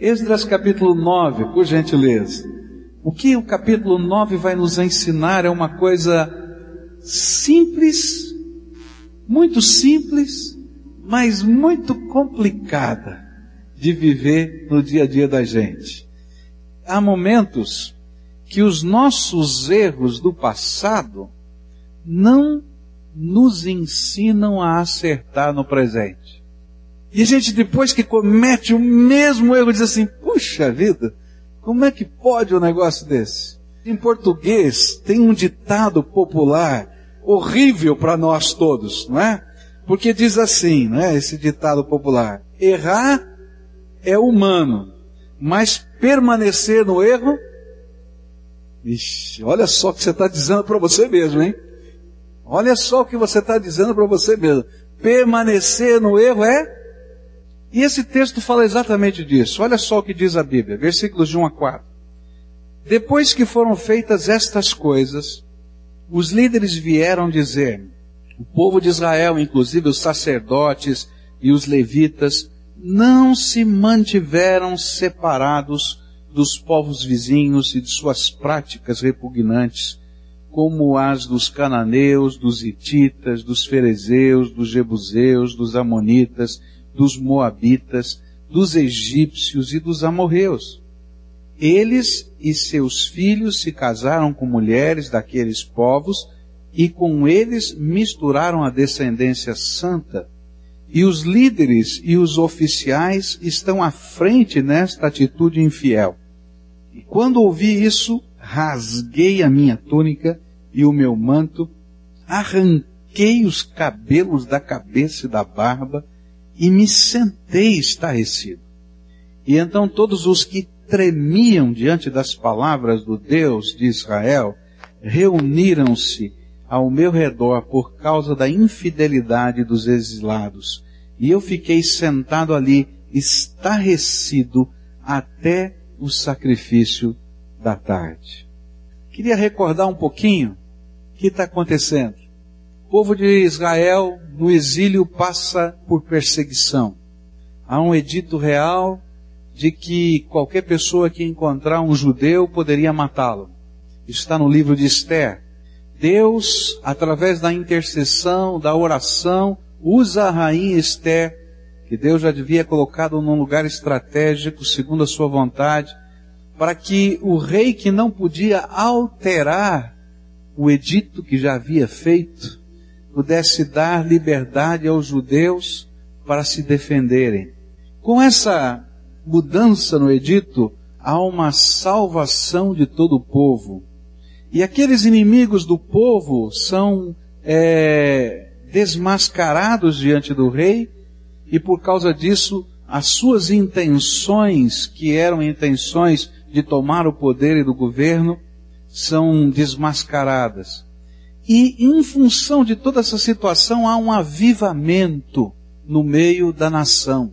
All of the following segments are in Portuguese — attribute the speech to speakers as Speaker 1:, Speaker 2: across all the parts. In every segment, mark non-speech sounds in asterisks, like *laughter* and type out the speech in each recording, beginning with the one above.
Speaker 1: Esdras capítulo 9, por gentileza. O que o capítulo 9 vai nos ensinar é uma coisa simples, muito simples, mas muito complicada de viver no dia a dia da gente. Há momentos que os nossos erros do passado não nos ensinam a acertar no presente. E a gente, depois que comete o mesmo erro, diz assim: puxa vida, como é que pode um negócio desse? Em português, tem um ditado popular horrível para nós todos, não é? Porque diz assim, né, esse ditado popular: errar é humano, mas permanecer no erro, Ixi, olha só o que você está dizendo para você mesmo, hein? Olha só o que você está dizendo para você mesmo. Permanecer no erro é. E esse texto fala exatamente disso. Olha só o que diz a Bíblia, versículos de 1 a 4. Depois que foram feitas estas coisas, os líderes vieram dizer, o povo de Israel, inclusive os sacerdotes e os levitas, não se mantiveram separados dos povos vizinhos e de suas práticas repugnantes, como as dos cananeus, dos hititas, dos ferezeus, dos jebuseus, dos amonitas, dos moabitas, dos egípcios e dos amorreus. Eles e seus filhos se casaram com mulheres daqueles povos e com eles misturaram a descendência santa. E os líderes e os oficiais estão à frente nesta atitude infiel. E quando ouvi isso, rasguei a minha túnica e o meu manto, arranquei os cabelos da cabeça e da barba e me sentei estarrecido. E então todos os que tremiam diante das palavras do Deus de Israel, reuniram-se ao meu redor por causa da infidelidade dos exilados. E eu fiquei sentado ali, estarrecido, até o sacrifício da tarde. Queria recordar um pouquinho o que está acontecendo. O povo de Israel no exílio passa por perseguição. Há um edito real de que qualquer pessoa que encontrar um judeu poderia matá-lo. Está no livro de Esther. Deus, através da intercessão, da oração, usa a rainha Esther, que Deus já devia colocado num lugar estratégico, segundo a sua vontade, para que o rei que não podia alterar o edito que já havia feito, pudesse dar liberdade aos judeus para se defenderem. Com essa mudança no edito, há uma salvação de todo o povo. E aqueles inimigos do povo são é, desmascarados diante do rei, e por causa disso, as suas intenções, que eram intenções de tomar o poder e do governo, são desmascaradas. E em função de toda essa situação há um avivamento no meio da nação.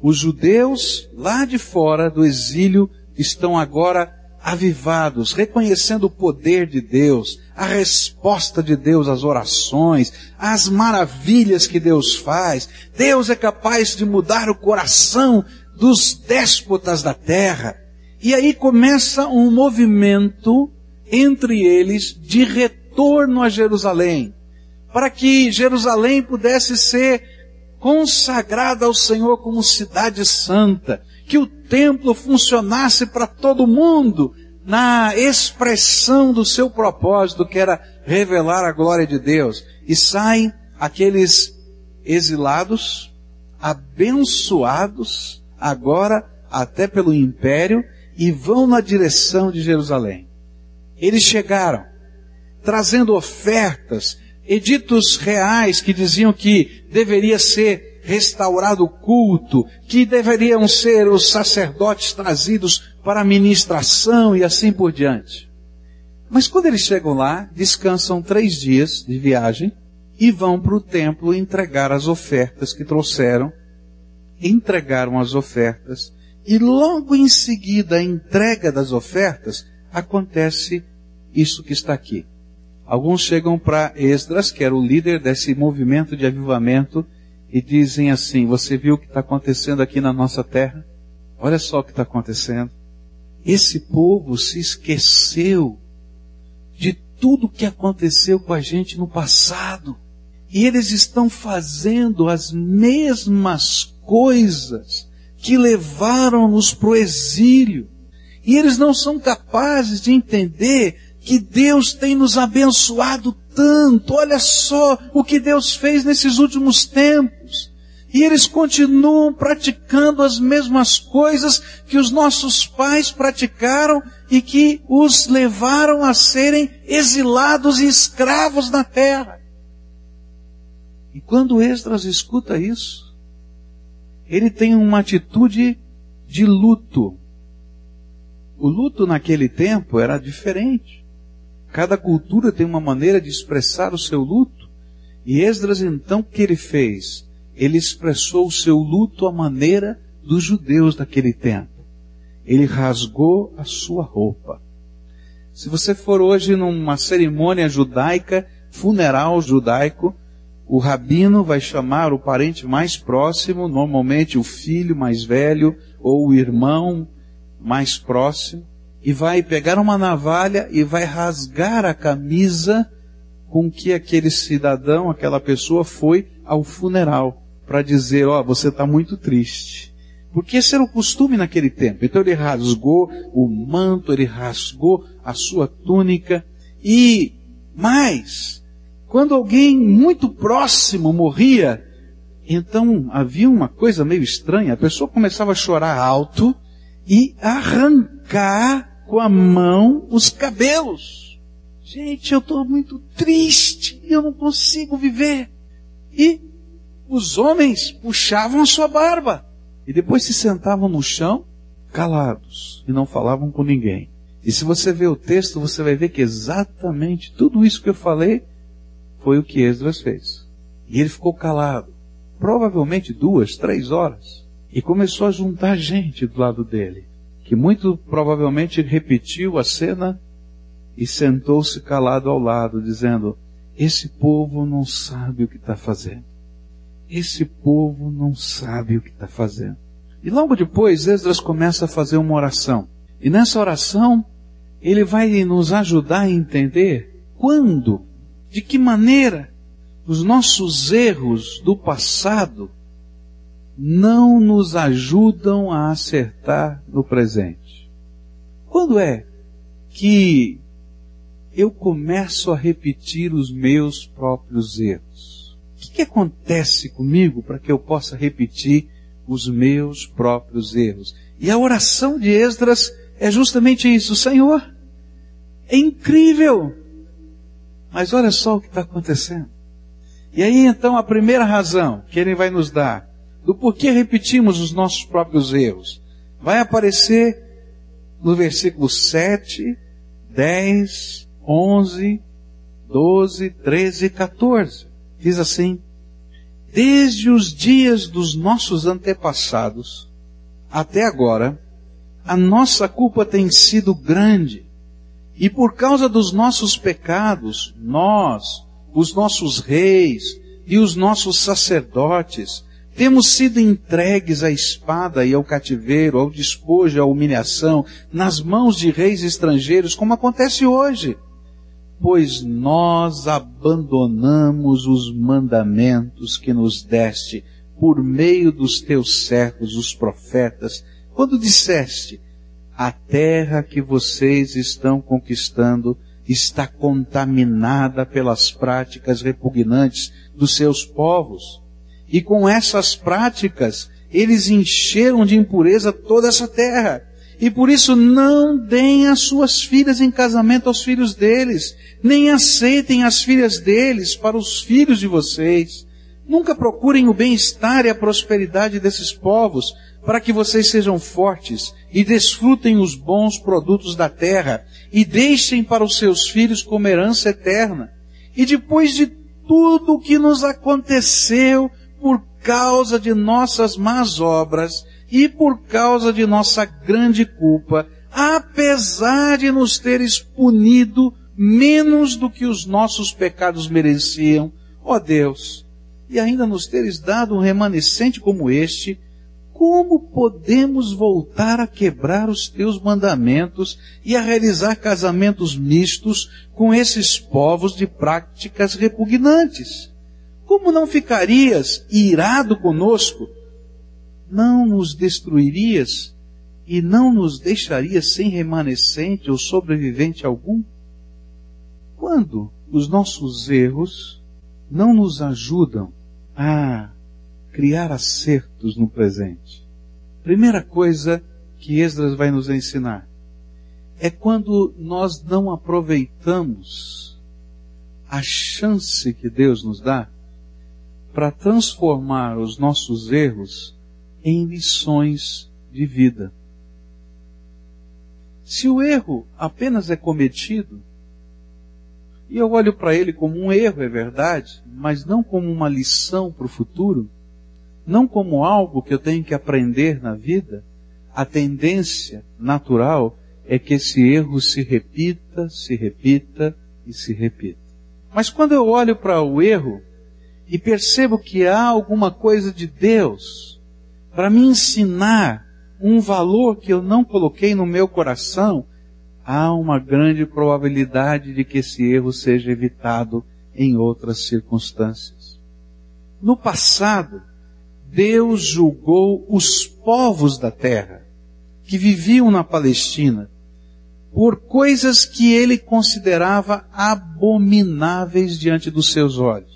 Speaker 1: Os judeus lá de fora do exílio estão agora avivados, reconhecendo o poder de Deus, a resposta de Deus às orações, as maravilhas que Deus faz. Deus é capaz de mudar o coração dos déspotas da terra. E aí começa um movimento entre eles de retorno a Jerusalém, para que Jerusalém pudesse ser consagrada ao Senhor como cidade santa, que o templo funcionasse para todo mundo na expressão do seu propósito, que era revelar a glória de Deus. E saem aqueles exilados, abençoados, agora até pelo império, e vão na direção de Jerusalém. Eles chegaram, trazendo ofertas, editos reais que diziam que deveria ser restaurado o culto, que deveriam ser os sacerdotes trazidos para a ministração e assim por diante. Mas quando eles chegam lá, descansam três dias de viagem e vão para o templo entregar as ofertas que trouxeram, entregaram as ofertas e logo em seguida a entrega das ofertas acontece isso que está aqui. Alguns chegam para Esdras, que era o líder desse movimento de avivamento, e dizem assim: Você viu o que está acontecendo aqui na nossa terra? Olha só o que está acontecendo. Esse povo se esqueceu de tudo que aconteceu com a gente no passado. E eles estão fazendo as mesmas coisas que levaram-nos para o exílio. E eles não são capazes de entender que Deus tem nos abençoado tanto. Olha só o que Deus fez nesses últimos tempos. E eles continuam praticando as mesmas coisas que os nossos pais praticaram e que os levaram a serem exilados e escravos na terra. E quando Esdras escuta isso, ele tem uma atitude de luto. O luto naquele tempo era diferente. Cada cultura tem uma maneira de expressar o seu luto. E Esdras então o que ele fez? Ele expressou o seu luto à maneira dos judeus daquele tempo. Ele rasgou a sua roupa. Se você for hoje numa cerimônia judaica, funeral judaico, o rabino vai chamar o parente mais próximo, normalmente o filho mais velho ou o irmão mais próximo, e vai pegar uma navalha e vai rasgar a camisa com que aquele cidadão, aquela pessoa foi ao funeral para dizer, ó, oh, você está muito triste. Porque esse era o costume naquele tempo. Então ele rasgou o manto, ele rasgou a sua túnica e mais, quando alguém muito próximo morria, então havia uma coisa meio estranha. A pessoa começava a chorar alto e arrancar com a mão os cabelos. Gente, eu estou muito triste, eu não consigo viver. E os homens puxavam a sua barba e depois se sentavam no chão, calados, e não falavam com ninguém. E se você ver o texto, você vai ver que exatamente tudo isso que eu falei foi o que Esdras fez. E ele ficou calado, provavelmente duas, três horas, e começou a juntar gente do lado dele que muito provavelmente repetiu a cena e sentou-se calado ao lado, dizendo: Esse povo não sabe o que está fazendo. Esse povo não sabe o que está fazendo. E logo depois, Esdras começa a fazer uma oração. E nessa oração, ele vai nos ajudar a entender quando, de que maneira, os nossos erros do passado não nos ajudam a acertar no presente. Quando é que eu começo a repetir os meus próprios erros? O que, que acontece comigo para que eu possa repetir os meus próprios erros? E a oração de Esdras é justamente isso. Senhor, é incrível, mas olha só o que está acontecendo. E aí então a primeira razão que ele vai nos dar do porquê repetimos os nossos próprios erros. Vai aparecer no versículo 7, 10, 11, 12, 13 e 14. Diz assim: Desde os dias dos nossos antepassados até agora, a nossa culpa tem sido grande. E por causa dos nossos pecados, nós, os nossos reis e os nossos sacerdotes, temos sido entregues à espada e ao cativeiro, ao despojo à humilhação, nas mãos de reis estrangeiros, como acontece hoje. Pois nós abandonamos os mandamentos que nos deste por meio dos teus servos, os profetas, quando disseste, a terra que vocês estão conquistando está contaminada pelas práticas repugnantes dos seus povos e com essas práticas, eles encheram de impureza toda essa terra. E por isso não deem as suas filhas em casamento aos filhos deles, nem aceitem as filhas deles para os filhos de vocês. Nunca procurem o bem-estar e a prosperidade desses povos, para que vocês sejam fortes e desfrutem os bons produtos da terra e deixem para os seus filhos como herança eterna. E depois de tudo o que nos aconteceu, por causa de nossas más obras e por causa de nossa grande culpa, apesar de nos teres punido menos do que os nossos pecados mereciam, ó Deus, e ainda nos teres dado um remanescente como este, como podemos voltar a quebrar os teus mandamentos e a realizar casamentos mistos com esses povos de práticas repugnantes? Como não ficarias irado conosco? Não nos destruirias e não nos deixarias sem remanescente ou sobrevivente algum? Quando os nossos erros não nos ajudam a criar acertos no presente. Primeira coisa que Esdras vai nos ensinar é quando nós não aproveitamos a chance que Deus nos dá para transformar os nossos erros em lições de vida. Se o erro apenas é cometido, e eu olho para ele como um erro, é verdade, mas não como uma lição para o futuro, não como algo que eu tenho que aprender na vida, a tendência natural é que esse erro se repita, se repita e se repita. Mas quando eu olho para o erro e percebo que há alguma coisa de Deus para me ensinar um valor que eu não coloquei no meu coração, há uma grande probabilidade de que esse erro seja evitado em outras circunstâncias. No passado, Deus julgou os povos da terra que viviam na Palestina por coisas que ele considerava abomináveis diante dos seus olhos.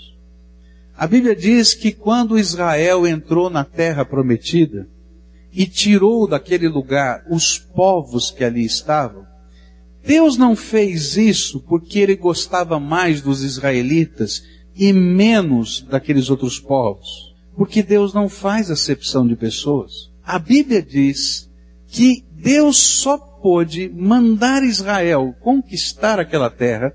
Speaker 1: A Bíblia diz que quando Israel entrou na terra prometida e tirou daquele lugar os povos que ali estavam, Deus não fez isso porque ele gostava mais dos israelitas e menos daqueles outros povos porque Deus não faz acepção de pessoas. A Bíblia diz que Deus só pôde mandar Israel conquistar aquela terra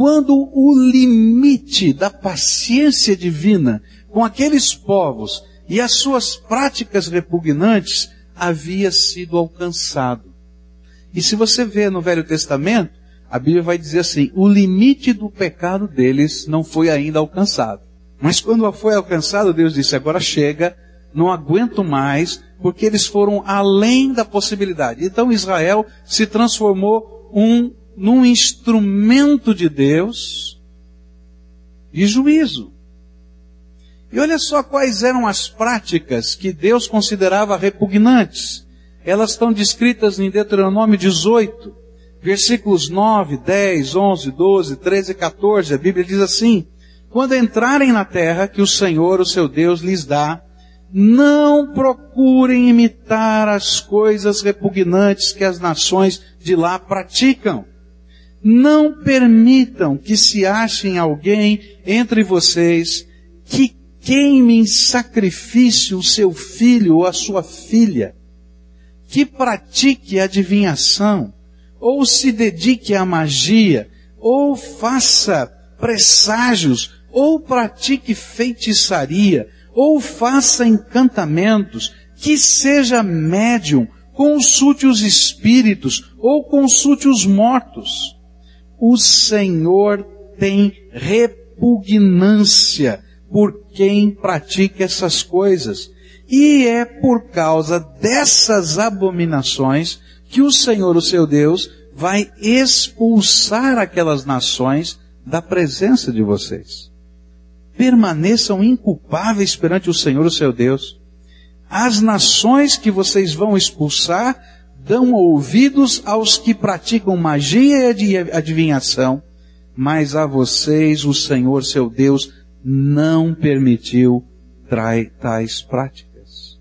Speaker 1: quando o limite da paciência divina com aqueles povos e as suas práticas repugnantes havia sido alcançado. E se você vê no Velho Testamento, a Bíblia vai dizer assim, o limite do pecado deles não foi ainda alcançado. Mas quando foi alcançado, Deus disse, agora chega, não aguento mais, porque eles foram além da possibilidade. Então Israel se transformou um, num instrumento de Deus de juízo. E olha só quais eram as práticas que Deus considerava repugnantes. Elas estão descritas em Deuteronômio 18, versículos 9, 10, 11, 12, 13 e 14. A Bíblia diz assim, quando entrarem na terra que o Senhor, o seu Deus, lhes dá, não procurem imitar as coisas repugnantes que as nações de lá praticam. Não permitam que se achem alguém entre vocês que queime em sacrifício o seu filho ou a sua filha, que pratique adivinhação, ou se dedique à magia, ou faça presságios ou pratique feitiçaria, ou faça encantamentos, que seja médium, consulte os espíritos, ou consulte os mortos. O Senhor tem repugnância por quem pratica essas coisas. E é por causa dessas abominações que o Senhor, o seu Deus, vai expulsar aquelas nações da presença de vocês permaneçam inculpáveis perante o Senhor, o seu Deus. As nações que vocês vão expulsar dão ouvidos aos que praticam magia e adivinhação, mas a vocês o Senhor, seu Deus, não permitiu tais práticas.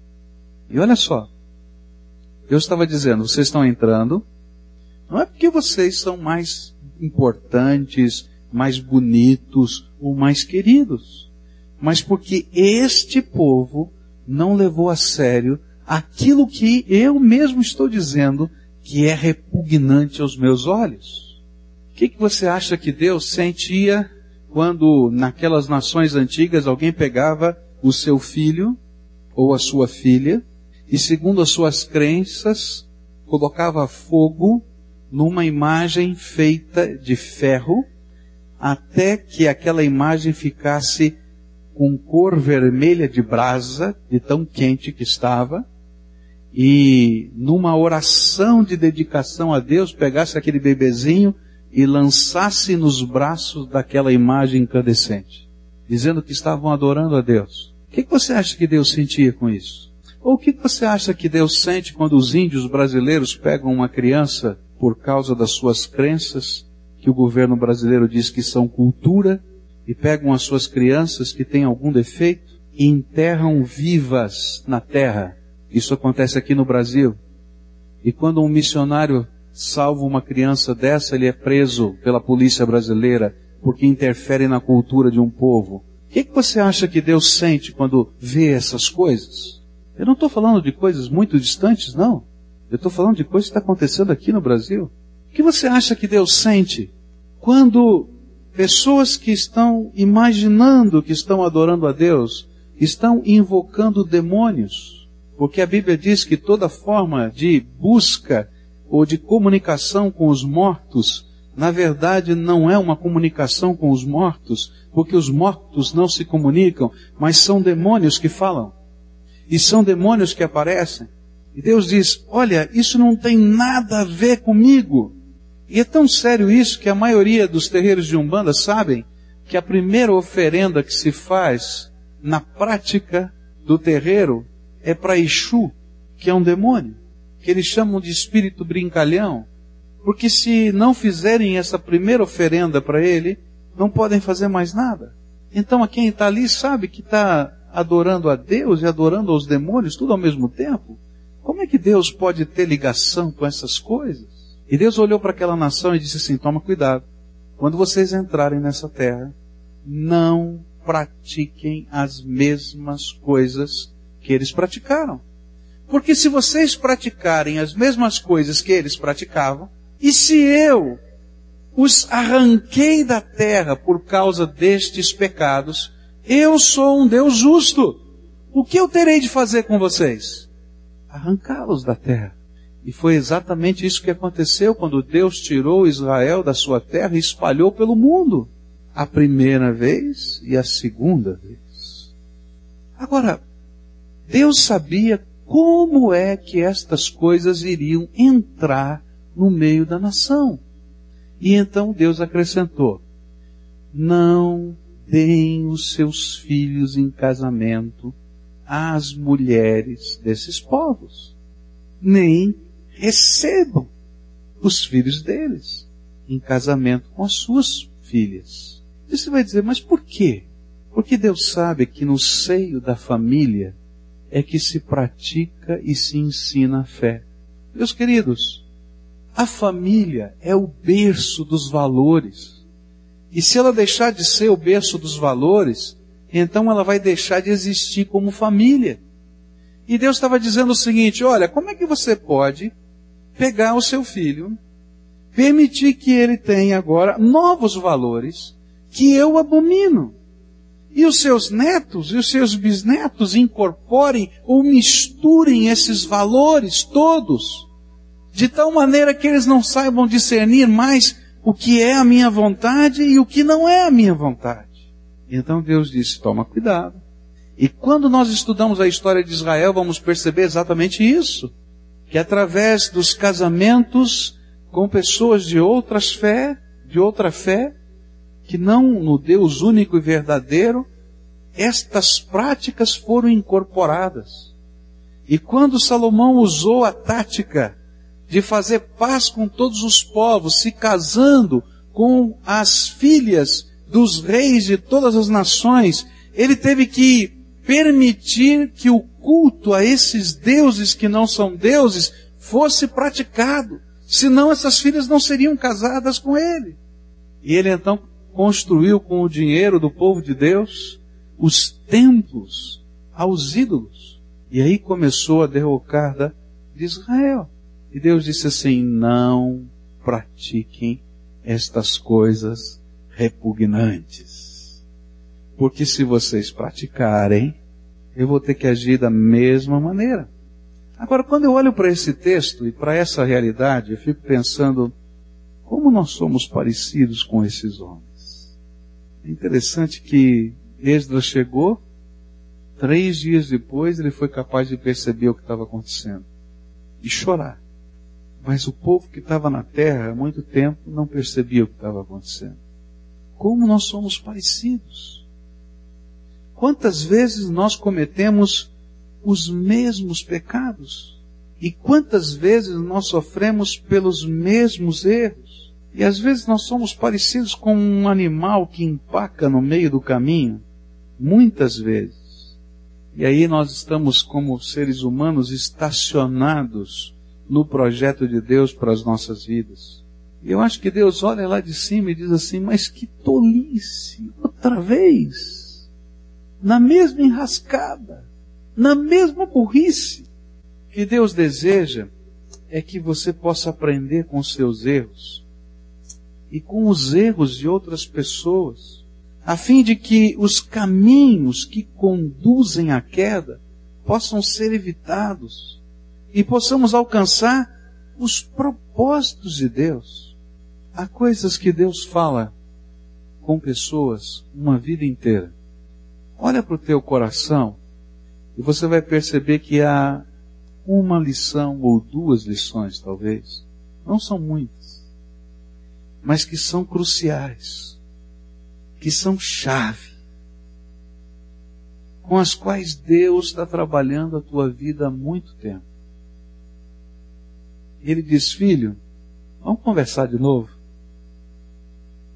Speaker 1: E olha só, Deus estava dizendo, vocês estão entrando, não é porque vocês são mais importantes, mais bonitos ou mais queridos, mas porque este povo não levou a sério aquilo que eu mesmo estou dizendo que é repugnante aos meus olhos. O que, que você acha que Deus sentia quando naquelas nações antigas alguém pegava o seu filho ou a sua filha e segundo as suas crenças colocava fogo numa imagem feita de ferro até que aquela imagem ficasse com cor vermelha de brasa, de tão quente que estava, e numa oração de dedicação a Deus pegasse aquele bebezinho e lançasse nos braços daquela imagem incandescente, dizendo que estavam adorando a Deus. O que, você acha que Deus sentia com isso? Ou o que você acha que Deus sente quando os índios brasileiros pegam uma criança por causa das suas crenças, que o governo brasileiro diz que são cultura, e pegam as suas crianças que têm algum defeito e enterram vivas na terra? Isso acontece aqui no Brasil. E quando um missionário salva uma criança dessa, ele é preso pela polícia brasileira porque interfere na cultura de um povo. O que, que você acha que Deus sente quando vê essas coisas? Eu não estou falando de coisas muito distantes, não. Eu estou falando de coisas que estão tá acontecendo aqui no Brasil. O que você acha que Deus sente quando pessoas que estão imaginando que estão adorando a Deus estão invocando demônios? Porque a Bíblia diz que toda forma de busca ou de comunicação com os mortos, na verdade não é uma comunicação com os mortos, porque os mortos não se comunicam, mas são demônios que falam. E são demônios que aparecem. E Deus diz: Olha, isso não tem nada a ver comigo. E é tão sério isso que a maioria dos terreiros de Umbanda sabem que a primeira oferenda que se faz na prática do terreiro é para Exu, que é um demônio, que eles chamam de espírito brincalhão, porque se não fizerem essa primeira oferenda para ele, não podem fazer mais nada. Então a quem está ali sabe que está adorando a Deus e adorando aos demônios tudo ao mesmo tempo. Como é que Deus pode ter ligação com essas coisas? E Deus olhou para aquela nação e disse assim: toma cuidado. Quando vocês entrarem nessa terra, não pratiquem as mesmas coisas que eles praticaram. Porque se vocês praticarem as mesmas coisas que eles praticavam, e se eu os arranquei da terra por causa destes pecados, eu sou um Deus justo. O que eu terei de fazer com vocês? Arrancá-los da terra. E foi exatamente isso que aconteceu quando Deus tirou Israel da sua terra e espalhou pelo mundo. A primeira vez e a segunda vez. Agora, Deus sabia como é que estas coisas iriam entrar no meio da nação. E então Deus acrescentou: Não deem os seus filhos em casamento às mulheres desses povos, nem recebam os filhos deles em casamento com as suas filhas. E você vai dizer, mas por quê? Porque Deus sabe que no seio da família é que se pratica e se ensina a fé. Meus queridos, a família é o berço dos valores. E se ela deixar de ser o berço dos valores, então ela vai deixar de existir como família. E Deus estava dizendo o seguinte: olha, como é que você pode pegar o seu filho, permitir que ele tenha agora novos valores que eu abomino? E os seus netos e os seus bisnetos incorporem ou misturem esses valores todos, de tal maneira que eles não saibam discernir mais o que é a minha vontade e o que não é a minha vontade. Então Deus disse: toma cuidado. E quando nós estudamos a história de Israel, vamos perceber exatamente isso. Que através dos casamentos com pessoas de outras fé, de outra fé, que não no Deus único e verdadeiro, estas práticas foram incorporadas. E quando Salomão usou a tática de fazer paz com todos os povos, se casando com as filhas dos reis de todas as nações, ele teve que permitir que o culto a esses deuses que não são deuses fosse praticado. Senão essas filhas não seriam casadas com ele. E ele então construiu com o dinheiro do povo de Deus os templos aos ídolos. E aí começou a derrocar da, de Israel. E Deus disse assim: não pratiquem estas coisas repugnantes. Porque se vocês praticarem, eu vou ter que agir da mesma maneira. Agora, quando eu olho para esse texto e para essa realidade, eu fico pensando, como nós somos parecidos com esses homens? Interessante que Esdras chegou, três dias depois ele foi capaz de perceber o que estava acontecendo. e chorar. Mas o povo que estava na terra há muito tempo não percebia o que estava acontecendo. Como nós somos parecidos. Quantas vezes nós cometemos os mesmos pecados? E quantas vezes nós sofremos pelos mesmos erros? E às vezes nós somos parecidos com um animal que empaca no meio do caminho. Muitas vezes. E aí nós estamos como seres humanos estacionados no projeto de Deus para as nossas vidas. E eu acho que Deus olha lá de cima e diz assim, mas que tolice, outra vez, na mesma enrascada, na mesma burrice. O que Deus deseja é que você possa aprender com os seus erros e com os erros de outras pessoas, a fim de que os caminhos que conduzem à queda possam ser evitados e possamos alcançar os propósitos de Deus. Há coisas que Deus fala com pessoas uma vida inteira. Olha para o teu coração e você vai perceber que há uma lição ou duas lições, talvez. Não são muitas, mas que são cruciais, que são chave, com as quais Deus está trabalhando a tua vida há muito tempo. Ele diz: Filho, vamos conversar de novo.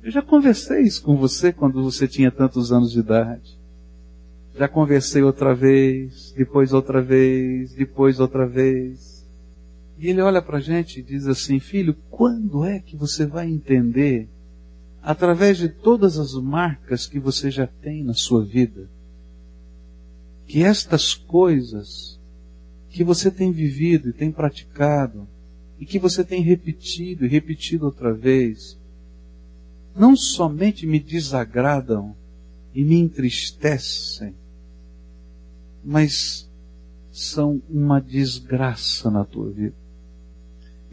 Speaker 1: Eu já conversei isso com você quando você tinha tantos anos de idade. Já conversei outra vez, depois outra vez, depois outra vez. E ele olha para a gente e diz assim: Filho, quando é que você vai entender, através de todas as marcas que você já tem na sua vida, que estas coisas que você tem vivido e tem praticado, e que você tem repetido e repetido outra vez, não somente me desagradam e me entristecem, mas são uma desgraça na tua vida.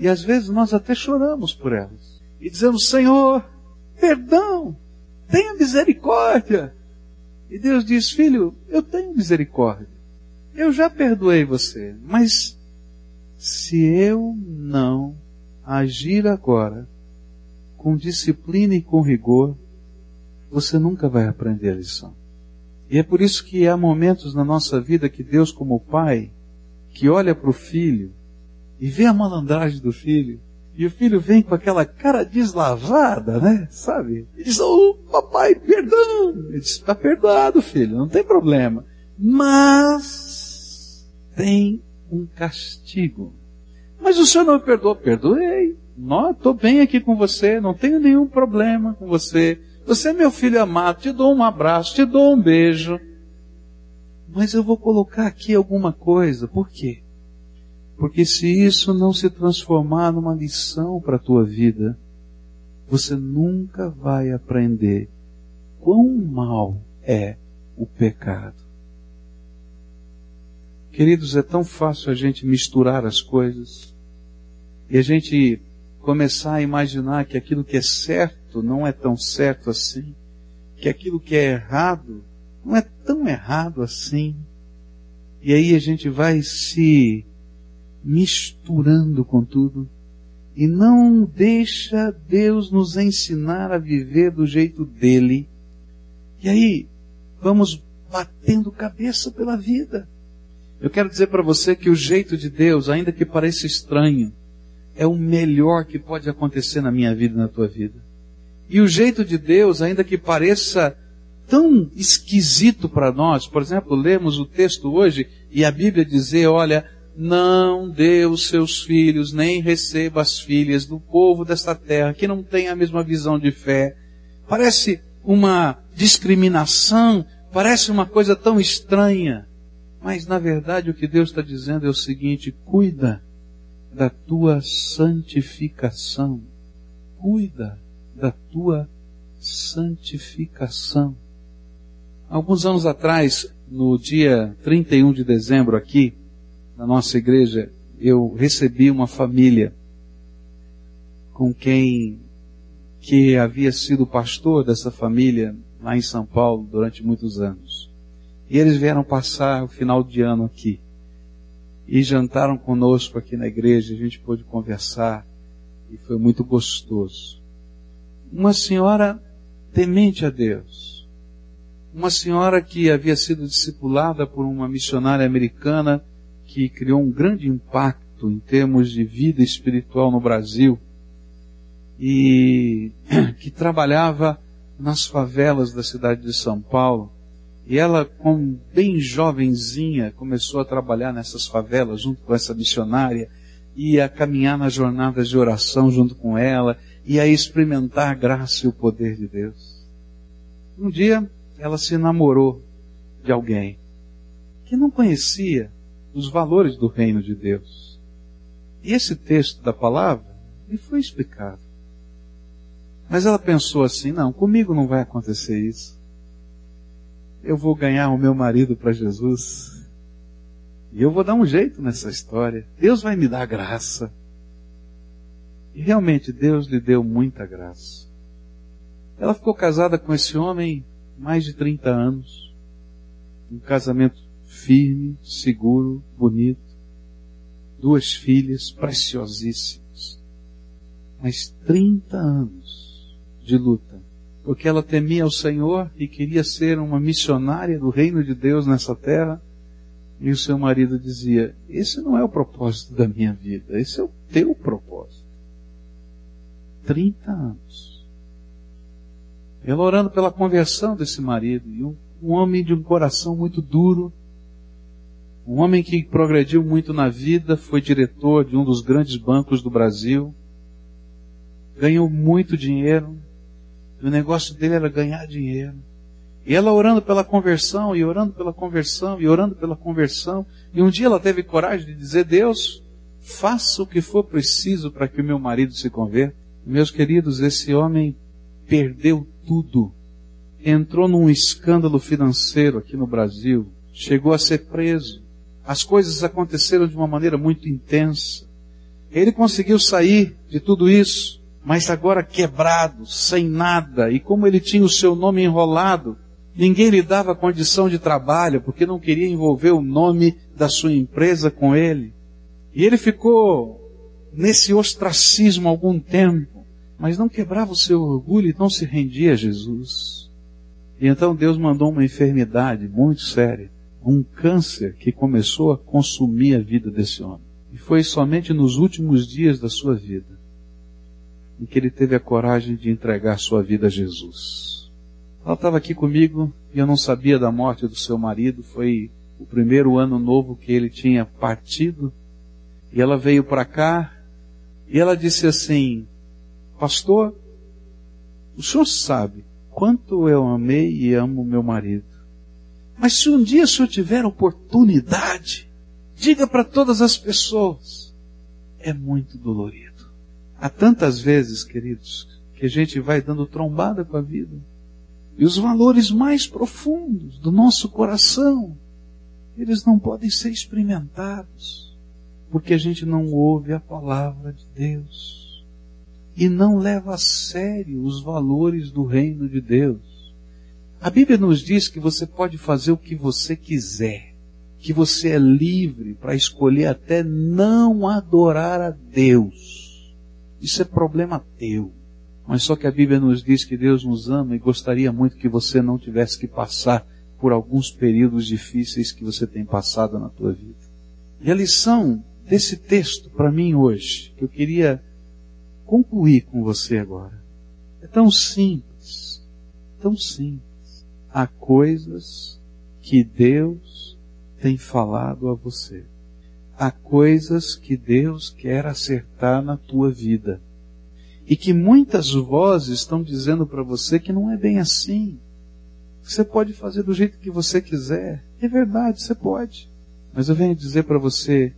Speaker 1: E às vezes nós até choramos por elas. E dizemos, Senhor, perdão, tenha misericórdia. E Deus diz, filho, eu tenho misericórdia. Eu já perdoei você, mas se eu não agir agora com disciplina e com rigor, você nunca vai aprender a lição. E é por isso que há momentos na nossa vida que Deus, como Pai, que olha para o filho e vê a malandragem do filho, e o filho vem com aquela cara deslavada, né? Sabe? E diz, oh, papai, perdão. Ele diz, está perdoado, filho, não tem problema. Mas tem um castigo. Mas o senhor não me perdoou? Perdoei. Estou bem aqui com você, não tenho nenhum problema com você. Você é meu filho amado, te dou um abraço, te dou um beijo. Mas eu vou colocar aqui alguma coisa. Por quê? Porque se isso não se transformar numa lição para a tua vida, você nunca vai aprender quão mal é o pecado. Queridos, é tão fácil a gente misturar as coisas e a gente começar a imaginar que aquilo que é certo não é tão certo assim, que aquilo que é errado não é tão errado assim. E aí a gente vai se misturando com tudo e não deixa Deus nos ensinar a viver do jeito dele. E aí vamos batendo cabeça pela vida. Eu quero dizer para você que o jeito de Deus, ainda que pareça estranho, é o melhor que pode acontecer na minha vida e na tua vida. E o jeito de Deus, ainda que pareça tão esquisito para nós, por exemplo, lemos o texto hoje e a Bíblia dizer, olha, não dê os seus filhos, nem receba as filhas do povo desta terra, que não tem a mesma visão de fé. Parece uma discriminação, parece uma coisa tão estranha. Mas na verdade o que Deus está dizendo é o seguinte: cuida da tua santificação. Cuida da tua santificação. Alguns anos atrás, no dia 31 de dezembro aqui, na nossa igreja, eu recebi uma família com quem que havia sido pastor dessa família lá em São Paulo durante muitos anos. E eles vieram passar o final de ano aqui. e jantaram conosco aqui na igreja, a gente pôde conversar e foi muito gostoso. Uma senhora temente a Deus, uma senhora que havia sido discipulada por uma missionária americana que criou um grande impacto em termos de vida espiritual no Brasil e *clears throat* que trabalhava nas favelas da cidade de São Paulo. E ela, como bem jovenzinha, começou a trabalhar nessas favelas junto com essa missionária, ia caminhar nas jornadas de oração junto com ela, e a experimentar a graça e o poder de Deus. Um dia, ela se namorou de alguém que não conhecia os valores do reino de Deus. E esse texto da palavra lhe foi explicado. Mas ela pensou assim: não, comigo não vai acontecer isso. Eu vou ganhar o meu marido para Jesus. E eu vou dar um jeito nessa história. Deus vai me dar graça. E realmente Deus lhe deu muita graça. Ela ficou casada com esse homem mais de 30 anos. Um casamento firme, seguro, bonito. Duas filhas preciosíssimas. Mas 30 anos de luta, porque ela temia o Senhor e queria ser uma missionária do reino de Deus nessa terra. E o seu marido dizia: Esse não é o propósito da minha vida, esse é o teu propósito. 30 anos. Ela orando pela conversão desse marido, e um, um homem de um coração muito duro, um homem que progrediu muito na vida, foi diretor de um dos grandes bancos do Brasil, ganhou muito dinheiro, o negócio dele era ganhar dinheiro. E ela orando pela conversão, e orando pela conversão, e orando pela conversão. E um dia ela teve coragem de dizer: Deus, faça o que for preciso para que o meu marido se converta. Meus queridos, esse homem perdeu tudo. Entrou num escândalo financeiro aqui no Brasil. Chegou a ser preso. As coisas aconteceram de uma maneira muito intensa. Ele conseguiu sair de tudo isso mas agora quebrado, sem nada, e como ele tinha o seu nome enrolado, ninguém lhe dava condição de trabalho, porque não queria envolver o nome da sua empresa com ele. E ele ficou nesse ostracismo algum tempo, mas não quebrava o seu orgulho e não se rendia a Jesus. E então Deus mandou uma enfermidade muito séria, um câncer que começou a consumir a vida desse homem. E foi somente nos últimos dias da sua vida em que ele teve a coragem de entregar sua vida a Jesus. Ela estava aqui comigo e eu não sabia da morte do seu marido. Foi o primeiro ano novo que ele tinha partido. E ela veio para cá e ela disse assim: Pastor, o senhor sabe quanto eu amei e amo meu marido. Mas se um dia o senhor tiver oportunidade, diga para todas as pessoas: é muito dolorido. Há tantas vezes, queridos, que a gente vai dando trombada com a vida. E os valores mais profundos do nosso coração, eles não podem ser experimentados, porque a gente não ouve a palavra de Deus e não leva a sério os valores do reino de Deus. A Bíblia nos diz que você pode fazer o que você quiser, que você é livre para escolher até não adorar a Deus isso é problema teu. Mas só que a Bíblia nos diz que Deus nos ama e gostaria muito que você não tivesse que passar por alguns períodos difíceis que você tem passado na tua vida. E a lição desse texto para mim hoje, que eu queria concluir com você agora, é tão simples, tão simples. Há coisas que Deus tem falado a você há coisas que Deus quer acertar na tua vida. E que muitas vozes estão dizendo para você que não é bem assim. Você pode fazer do jeito que você quiser. É verdade, você pode. Mas eu venho dizer para você,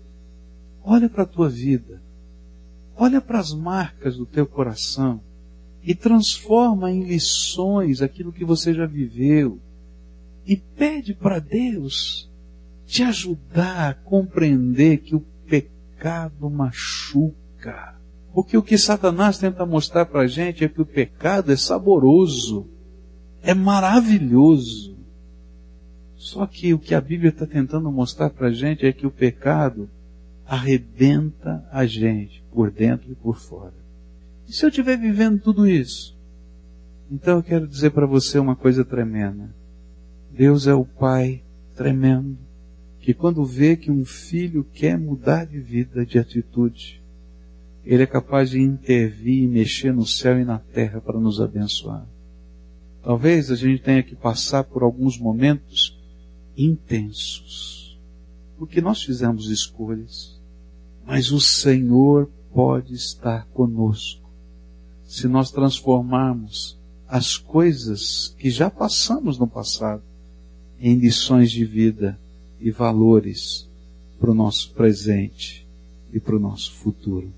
Speaker 1: olha para a tua vida. Olha para as marcas do teu coração e transforma em lições aquilo que você já viveu. E pede para Deus te ajudar a compreender que o pecado machuca. Porque o que Satanás tenta mostrar para a gente é que o pecado é saboroso, é maravilhoso. Só que o que a Bíblia está tentando mostrar para a gente é que o pecado arrebenta a gente por dentro e por fora. E se eu estiver vivendo tudo isso? Então eu quero dizer para você uma coisa tremenda. Deus é o Pai tremendo, que quando vê que um filho quer mudar de vida, de atitude, ele é capaz de intervir e mexer no céu e na terra para nos abençoar. Talvez a gente tenha que passar por alguns momentos intensos, porque nós fizemos escolhas, mas o Senhor pode estar conosco se nós transformarmos as coisas que já passamos no passado em lições de vida e valores para o nosso presente e para o nosso futuro.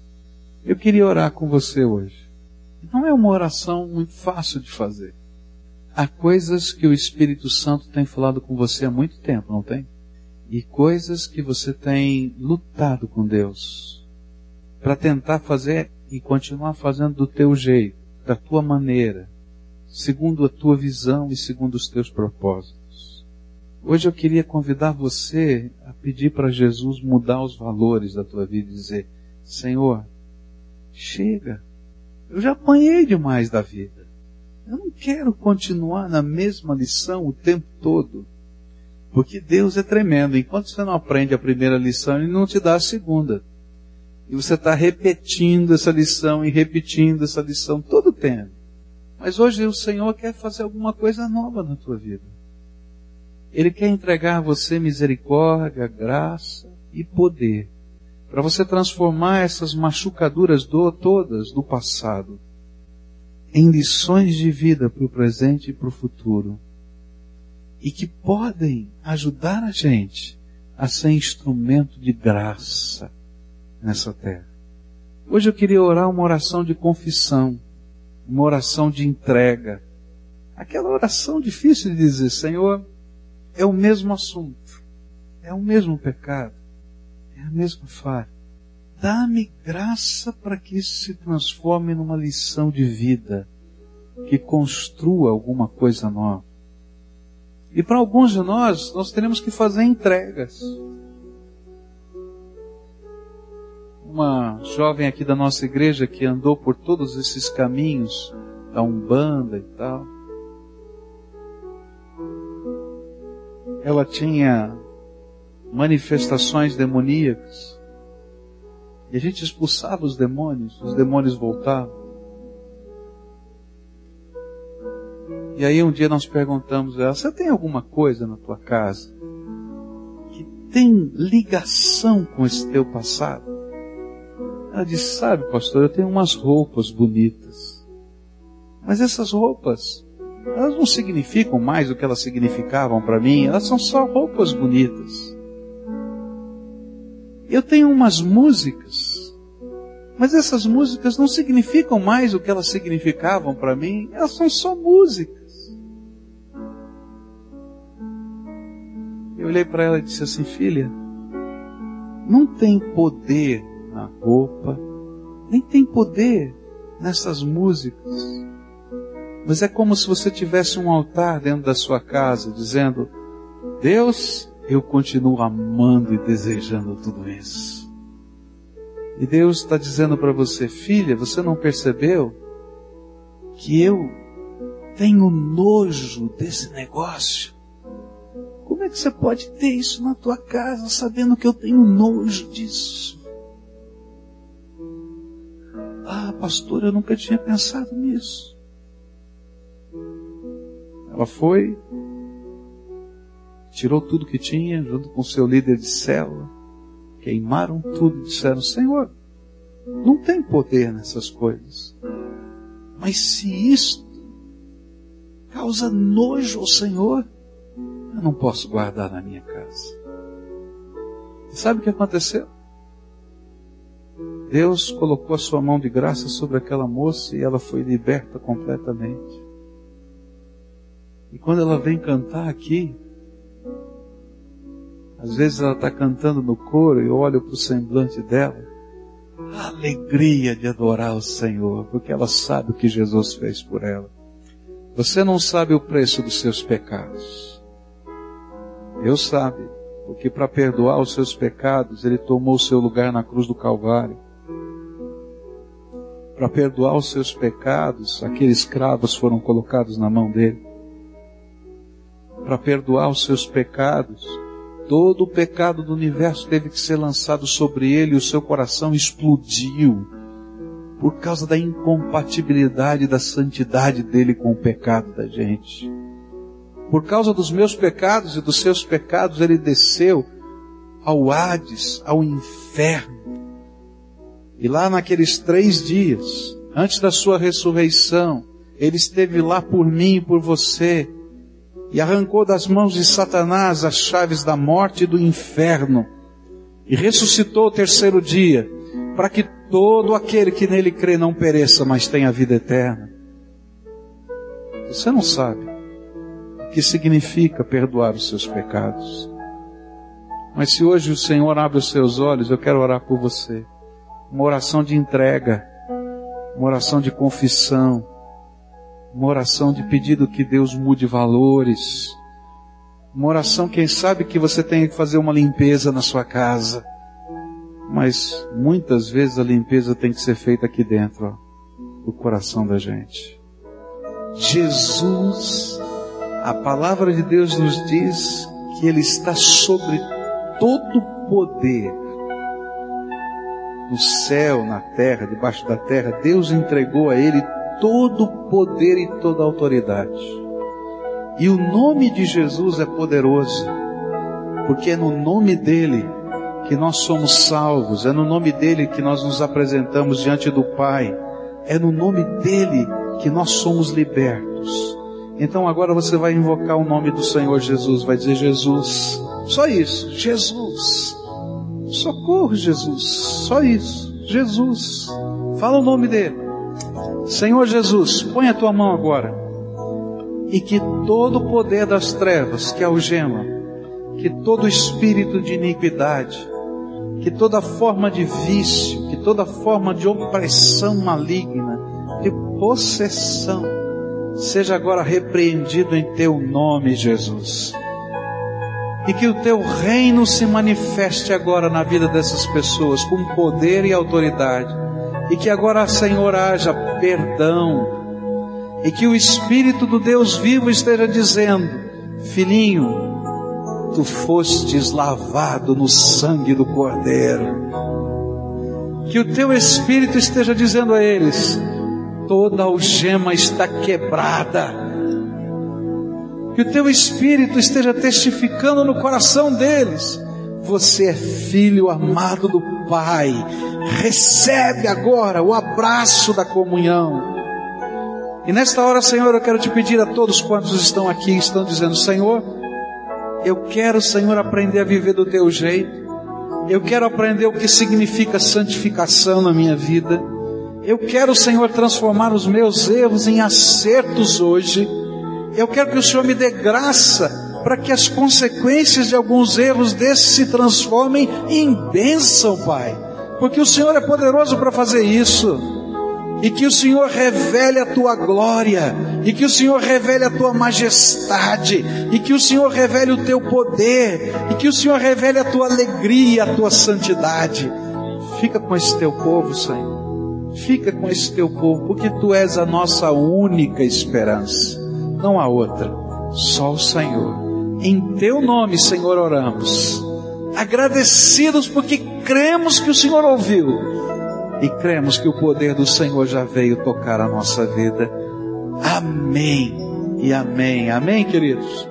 Speaker 1: Eu queria orar com você hoje. Não é uma oração muito fácil de fazer. Há coisas que o Espírito Santo tem falado com você há muito tempo, não tem? E coisas que você tem lutado com Deus para tentar fazer e continuar fazendo do teu jeito, da tua maneira, segundo a tua visão e segundo os teus propósitos. Hoje eu queria convidar você a pedir para Jesus mudar os valores da tua vida e dizer: Senhor, Chega. Eu já apanhei demais da vida. Eu não quero continuar na mesma lição o tempo todo. Porque Deus é tremendo. Enquanto você não aprende a primeira lição, Ele não te dá a segunda. E você está repetindo essa lição e repetindo essa lição todo o tempo. Mas hoje o Senhor quer fazer alguma coisa nova na tua vida. Ele quer entregar a você misericórdia, graça e poder para você transformar essas machucaduras do, todas do passado em lições de vida para o presente e para o futuro. E que podem ajudar a gente a ser instrumento de graça nessa terra. Hoje eu queria orar uma oração de confissão, uma oração de entrega. Aquela oração difícil de dizer, Senhor, é o mesmo assunto, é o mesmo pecado a mesma falha. Dá-me graça para que isso se transforme numa lição de vida, que construa alguma coisa nova. E para alguns de nós, nós teremos que fazer entregas. Uma jovem aqui da nossa igreja que andou por todos esses caminhos da Umbanda e tal. Ela tinha manifestações demoníacas. E a gente expulsava os demônios, os demônios voltavam. E aí um dia nós perguntamos a ela, você tem alguma coisa na tua casa que tem ligação com esse teu passado? Ela disse, sabe pastor, eu tenho umas roupas bonitas. Mas essas roupas, elas não significam mais do que elas significavam para mim, elas são só roupas bonitas. Eu tenho umas músicas, mas essas músicas não significam mais o que elas significavam para mim, elas são só músicas. Eu olhei para ela e disse assim: Filha, não tem poder na roupa, nem tem poder nessas músicas. Mas é como se você tivesse um altar dentro da sua casa, dizendo: Deus, eu continuo amando e desejando tudo isso. E Deus está dizendo para você, filha, você não percebeu que eu tenho nojo desse negócio? Como é que você pode ter isso na tua casa sabendo que eu tenho nojo disso? Ah, pastor, eu nunca tinha pensado nisso. Ela foi, tirou tudo que tinha, junto com seu líder de célula, queimaram tudo e disseram, Senhor, não tem poder nessas coisas. Mas se isto causa nojo ao Senhor, eu não posso guardar na minha casa. E sabe o que aconteceu? Deus colocou a sua mão de graça sobre aquela moça e ela foi liberta completamente. E quando ela vem cantar aqui, às vezes ela está cantando no coro e eu olho para o semblante dela. A alegria de adorar o Senhor, porque ela sabe o que Jesus fez por ela. Você não sabe o preço dos seus pecados. Deus sabe, porque para perdoar os seus pecados, Ele tomou o seu lugar na cruz do Calvário. Para perdoar os seus pecados, aqueles cravos foram colocados na mão dele. Para perdoar os seus pecados, todo o pecado do universo teve que ser lançado sobre ele e o seu coração explodiu por causa da incompatibilidade da santidade dele com o pecado da gente. Por causa dos meus pecados e dos seus pecados, ele desceu ao Hades, ao inferno. E lá naqueles três dias, antes da sua ressurreição, ele esteve lá por mim e por você, e arrancou das mãos de Satanás as chaves da morte e do inferno, e ressuscitou o terceiro dia, para que todo aquele que nele crê não pereça, mas tenha vida eterna. Você não sabe que significa perdoar os seus pecados. Mas se hoje o Senhor abre os seus olhos, eu quero orar por você. Uma oração de entrega, uma oração de confissão, uma oração de pedido que Deus mude valores, uma oração, quem sabe, que você tenha que fazer uma limpeza na sua casa mas muitas vezes a limpeza tem que ser feita aqui dentro, ó, coração da gente. Jesus, a palavra de Deus nos diz que Ele está sobre todo poder. No céu, na terra, debaixo da terra, Deus entregou a Ele todo poder e toda autoridade. E o nome de Jesus é poderoso, porque é no nome dele que nós somos salvos, é no nome dele que nós nos apresentamos diante do Pai, é no nome dele que nós somos libertos. Então agora você vai invocar o nome do Senhor Jesus, vai dizer Jesus, só isso, Jesus, socorro Jesus, só isso, Jesus, fala o nome dele. Senhor Jesus, põe a tua mão agora, e que todo o poder das trevas que algema, que todo espírito de iniquidade, que toda forma de vício, que toda forma de opressão maligna, de possessão, seja agora repreendido em teu nome, Jesus. E que o teu reino se manifeste agora na vida dessas pessoas com poder e autoridade. E que agora, Senhor, haja perdão. E que o Espírito do Deus vivo esteja dizendo: Filhinho, tu fostes lavado no sangue do Cordeiro. Que o teu Espírito esteja dizendo a eles: toda algema está quebrada. Que o teu Espírito esteja testificando no coração deles: você é filho amado do Pai. Recebe agora o abraço da comunhão. E nesta hora, Senhor, eu quero te pedir a todos quantos estão aqui, estão dizendo: Senhor, eu quero, Senhor, aprender a viver do teu jeito. Eu quero aprender o que significa santificação na minha vida. Eu quero, Senhor, transformar os meus erros em acertos hoje. Eu quero que o Senhor me dê graça para que as consequências de alguns erros desses se transformem em bênção, Pai. Porque o Senhor é poderoso para fazer isso e que o Senhor revele a tua glória, e que o Senhor revele a tua majestade, e que o Senhor revele o teu poder, e que o Senhor revele a tua alegria, a tua santidade. Fica com esse teu povo, Senhor. Fica com esse teu povo, porque tu és a nossa única esperança, não há outra, só o Senhor. Em teu nome, Senhor, oramos, agradecidos porque cremos que o Senhor ouviu e cremos que o poder do Senhor já veio tocar a nossa vida. Amém e amém. Amém, queridos.